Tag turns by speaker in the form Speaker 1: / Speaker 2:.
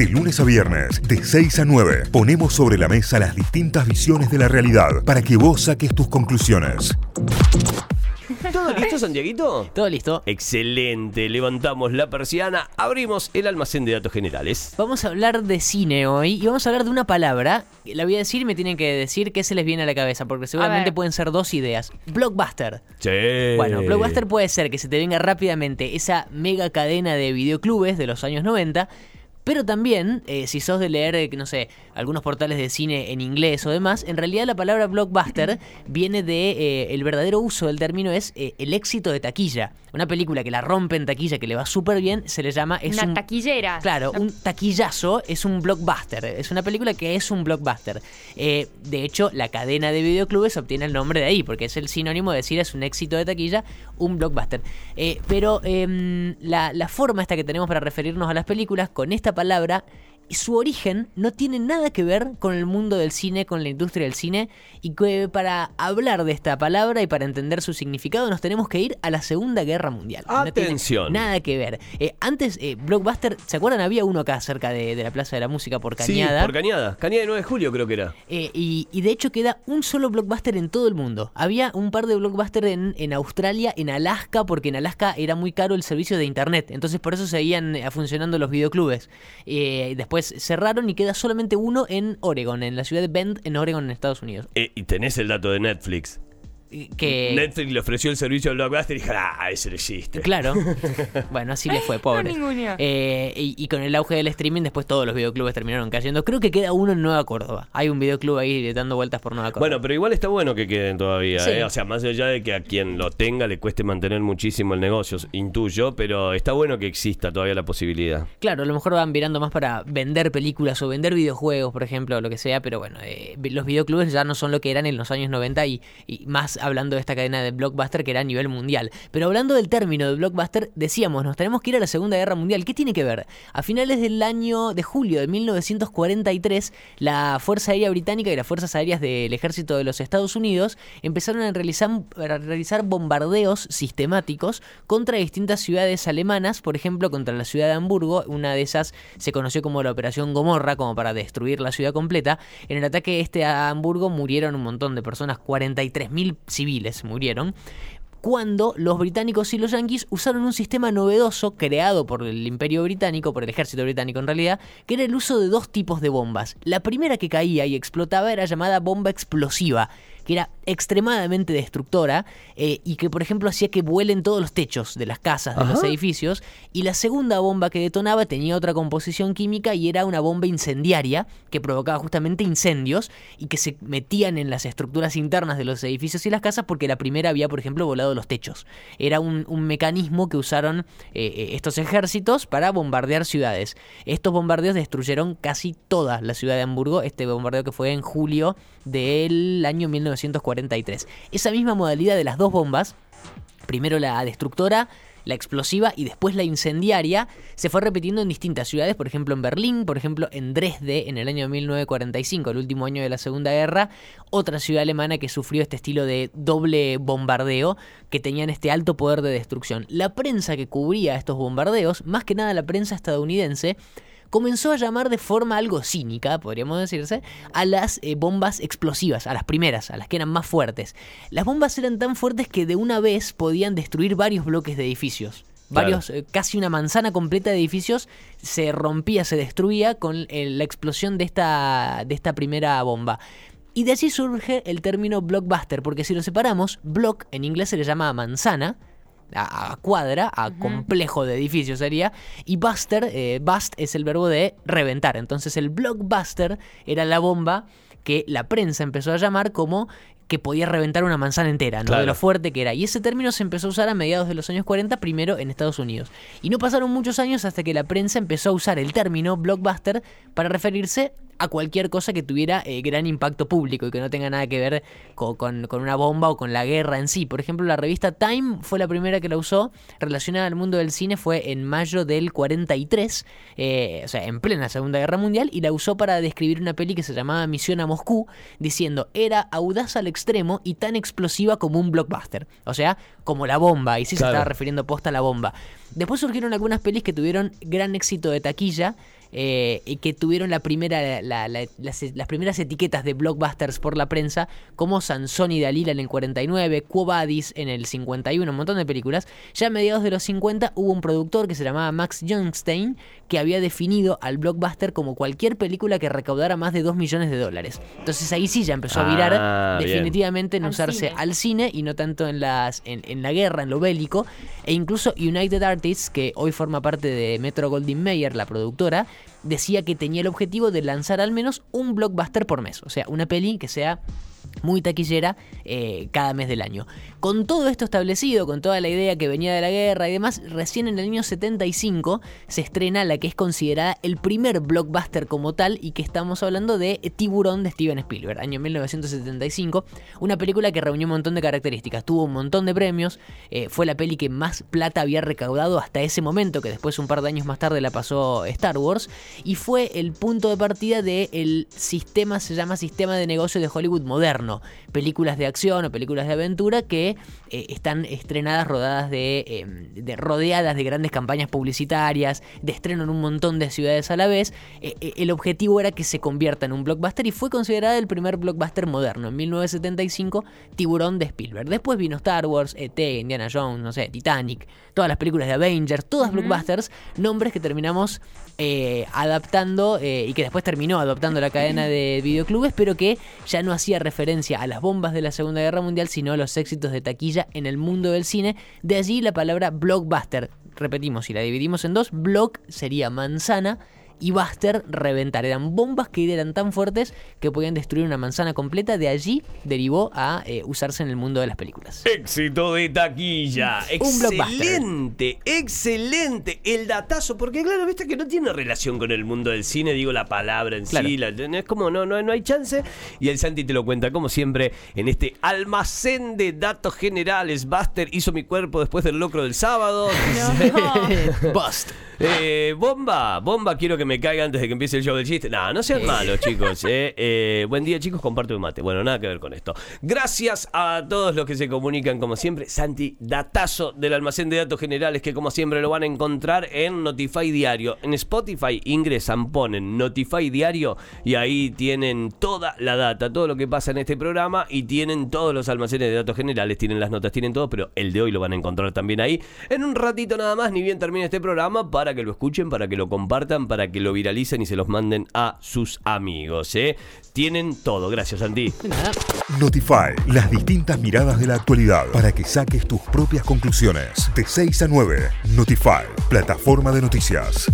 Speaker 1: De lunes a viernes, de 6 a 9, ponemos sobre la mesa las distintas visiones de la realidad para que vos saques tus conclusiones.
Speaker 2: ¿Todo listo, Santiaguito?
Speaker 3: Todo listo.
Speaker 2: Excelente, levantamos la persiana, abrimos el almacén de datos generales.
Speaker 3: Vamos a hablar de cine hoy y vamos a hablar de una palabra. La voy a decir y me tienen que decir qué se les viene a la cabeza, porque seguramente pueden ser dos ideas. Blockbuster.
Speaker 2: Sí.
Speaker 3: Bueno, Blockbuster puede ser que se te venga rápidamente esa mega cadena de videoclubes de los años 90. Pero también, eh, si sos de leer, eh, no sé, algunos portales de cine en inglés o demás, en realidad la palabra blockbuster viene de, eh, el verdadero uso del término es eh, el éxito de taquilla. Una película que la rompe en taquilla, que le va súper bien, se le llama... Es
Speaker 4: Una
Speaker 3: un,
Speaker 4: taquillera.
Speaker 3: Claro, un taquillazo es un blockbuster. Es una película que es un blockbuster. De hecho, la cadena de videoclubes obtiene el nombre de ahí, porque es el sinónimo de decir es un éxito de taquilla, un blockbuster. Pero em, la, la forma esta que tenemos para referirnos a las películas con esta palabra, su origen no tiene nada que ver con el mundo del cine, con la industria del cine, y que para hablar de esta palabra y para entender su significado nos tenemos que ir a la Segunda Guerra Mundial. No tiene
Speaker 2: Atención.
Speaker 3: nada que ver. Eh, antes, eh, Blockbuster, ¿se acuerdan? Había uno acá cerca de, de la Plaza de la Música por Cañada.
Speaker 2: Sí, por Cañada. Cañada de 9 de julio creo que era.
Speaker 3: Eh, y, y de hecho queda un solo blockbuster en todo el mundo. Había un par de blockbusters en, en Australia, en Alaska, porque en Alaska era muy caro el servicio de internet. Entonces por eso seguían eh, funcionando los videoclubes. Eh, cerraron y queda solamente uno en Oregon, en la ciudad de Bend, en Oregon, en Estados Unidos.
Speaker 2: Eh, y tenés el dato de Netflix.
Speaker 3: Que,
Speaker 2: Netflix le ofreció el servicio al Blockbuster y dijo, ah, ese no existe.
Speaker 3: Claro. bueno, así le fue, pobre.
Speaker 4: No.
Speaker 3: Eh, y, y con el auge del streaming, después todos los videoclubes terminaron cayendo. Creo que queda uno en Nueva Córdoba. Hay un videoclub ahí dando vueltas por Nueva Córdoba.
Speaker 2: Bueno, pero igual está bueno que queden todavía,
Speaker 3: Sí.
Speaker 2: ¿eh? O sea, más allá de que a quien lo tenga le cueste mantener muchísimo el negocio, intuyo, pero está bueno que exista todavía la posibilidad.
Speaker 3: Claro, a lo mejor van virando más para vender películas o vender videojuegos, por ejemplo, o lo que sea, pero bueno, eh, los videoclubes ya no son lo que eran en los años 90 y, y más hablando de esta cadena de blockbuster que era a nivel mundial. Pero hablando del término de blockbuster, decíamos, nos tenemos que ir a la Segunda Guerra Mundial. ¿Qué tiene que ver? A finales del año de julio de 1943, la Fuerza Aérea Británica y las Fuerzas Aéreas del Ejército de los Estados Unidos empezaron a realizar, bombardeos sistemáticos contra distintas ciudades alemanas, por ejemplo, contra la ciudad de Hamburgo, una de esas se conoció como la Operación Gomorra, como para destruir la ciudad completa. En el ataque este a Hamburgo murieron un montón de personas, 43.000 civiles murieron cuando los británicos y los yanquis usaron un sistema novedoso creado por el imperio británico, por el ejército británico en realidad, que era el uso de dos tipos de bombas. La primera que caía y explotaba era llamada bomba explosiva, que era extremadamente destructora eh, y que por ejemplo hacía que vuelen todos los techos de las casas, de los edificios, y la segunda bomba que detonaba tenía otra composición química y era una bomba incendiaria que provocaba justamente incendios y que se metían en las estructuras internas de los edificios y las casas porque la primera había, por ejemplo, volado los techos. Era un, un mecanismo que usaron eh, eh, estos ejércitos para bombardear ciudades. Estos bombardeos destruyeron casi toda la ciudad de Hamburgo, este bombardeo que fue en julio del año 1943. Esa misma modalidad de las dos bombas primero la destructora, la explosiva y después la incendiaria, se fue repitiendo en distintas ciudades, por ejemplo en Berlín, por ejemplo en Dresde en el año 1945, el último año de la Segunda Guerra, otra ciudad alemana que sufrió este estilo de doble bombardeo, que tenían este alto poder de destrucción. La prensa que cubría estos bombardeos, más que nada la prensa estadounidense, comenzó a llamar de forma algo cínica, podríamos decirse, a las eh, bombas explosivas, a las primeras, a las que eran más fuertes. Las bombas eran tan fuertes que de una vez podían destruir varios bloques de edificios.
Speaker 2: Claro.
Speaker 3: Varios, eh, casi una manzana completa de edificios se rompía, se destruía con eh, la explosión de esta, de esta primera bomba. Y de allí surge el término blockbuster, porque si lo separamos, block en inglés se le llama manzana, a, a cuadra, a complejo de edificios sería, y buster, eh, bust es el verbo de reventar. Entonces el blockbuster era la bomba que la prensa empezó a llamar como que podía reventar una manzana entera, ¿no?
Speaker 2: Claro.
Speaker 3: De lo fuerte que era. Y ese término se empezó a usar a mediados de los años 40, primero en Estados Unidos. Y no pasaron muchos años hasta que la prensa empezó a usar el término blockbuster para referirse a cualquier cosa que tuviera eh, gran impacto público y que no tenga nada que ver co- con, con una bomba o con la guerra en sí. Por ejemplo, la revista Time fue la primera que la usó relacionada al mundo del cine, fue en mayo del 43, eh, o sea, en plena Segunda Guerra Mundial, y la usó para describir una peli que se llamaba Misión a Moscú, diciendo, era audaz al extremo y tan explosiva como un blockbuster. O sea, como la bomba, y sí
Speaker 2: Claro.
Speaker 3: se estaba refiriendo posta a la bomba. Después surgieron algunas pelis que tuvieron gran éxito de taquilla, eh, y que tuvieron la primera, la- la- las, las primeras etiquetas de blockbusters por la prensa, como Sansón y Dalila en el 49, Quo Vadis en el 51, un montón de películas. Ya a mediados de los 50 hubo un productor que se llamaba Max Youngstein que había definido al blockbuster como cualquier película que recaudara más de 2 millones de dólares. Entonces ahí sí ya empezó a virar
Speaker 2: Ah, bien.
Speaker 3: definitivamente en
Speaker 4: Al
Speaker 3: usarse
Speaker 4: cine.
Speaker 3: al cine y no tanto en las en, en la guerra, en lo bélico. E incluso United Artists, que hoy forma parte de Metro Goldwyn Mayer, la productora, decía que tenía el objetivo de lanzar al menos un blockbuster por mes. O sea, una peli que sea muy taquillera eh, cada mes del año. Con todo esto establecido, con toda la idea que venía de la guerra y demás, recién en el año 75 se estrena la que es considerada el primer blockbuster como tal y que estamos hablando de Tiburón de Steven Spielberg, año 1975, una película que reunió un montón de características, tuvo un montón de premios, eh, fue la peli que más plata había recaudado hasta ese momento, que después un par de años más tarde la pasó Star Wars, y fue el punto de partida del sistema, se llama sistema de negocio de Hollywood moderno, películas de acción o películas de aventura que eh, están estrenadas, rodadas de, eh, de- rodeadas de grandes campañas publicitarias, de estreno en un montón de ciudades a la vez. Eh, eh, el objetivo era que se convierta en un blockbuster y fue considerada el primer blockbuster moderno. En 1975, Tiburón de Spielberg. Después vino Star Wars, E.T., Indiana Jones, no sé, Titanic, todas las películas de Avengers, todas blockbusters, nombres que terminamos adaptando y que después terminó adoptando la cadena de videoclubes, pero que ya no hacía referencia a las bombas de la Segunda Guerra Mundial, sino a los éxitos de taquilla en el mundo del cine. De allí la palabra blockbuster. Repetimos, si la dividimos en dos, block sería manzana y Buster reventar. Eran bombas que eran tan fuertes que podían destruir una manzana completa. De allí derivó a eh, usarse en el mundo de las películas.
Speaker 2: Éxito de taquilla.
Speaker 3: Un.
Speaker 2: Excelente, excelente. El datazo, porque claro, viste que no tiene relación con el mundo del cine, digo la palabra en
Speaker 3: Claro.
Speaker 2: sí. la- no es como, no, no, no hay chance. Y el Santi te lo cuenta, como siempre, en este almacén de datos generales. Buster hizo mi cuerpo después del locro del sábado.
Speaker 3: Bust.
Speaker 2: Eh, bomba, bomba, quiero que me caiga antes de que empiece el show del chiste. No, no sean malos, chicos. eh. Eh, buen día, chicos, comparto un mate. Bueno, nada que ver con esto. Gracias a todos los que se comunican, como siempre. Santi, datazo del almacén de datos generales, que como siempre lo van a encontrar en Notify Diario. En Spotify ingresan, ponen Notify Diario y ahí tienen toda la data, todo lo que pasa en este programa y tienen todos los almacenes de datos generales, tienen las notas, tienen todo, pero el de hoy lo van a encontrar también ahí. En un ratito nada más, ni bien termine este programa, para que lo escuchen, para que lo compartan, para que lo viralicen y se los manden a sus amigos. ¿eh? Tienen todo. Gracias,
Speaker 3: nada.
Speaker 1: Notify, las distintas miradas de la actualidad para que saques tus propias conclusiones. De 6 a 9, Notify, plataforma de noticias.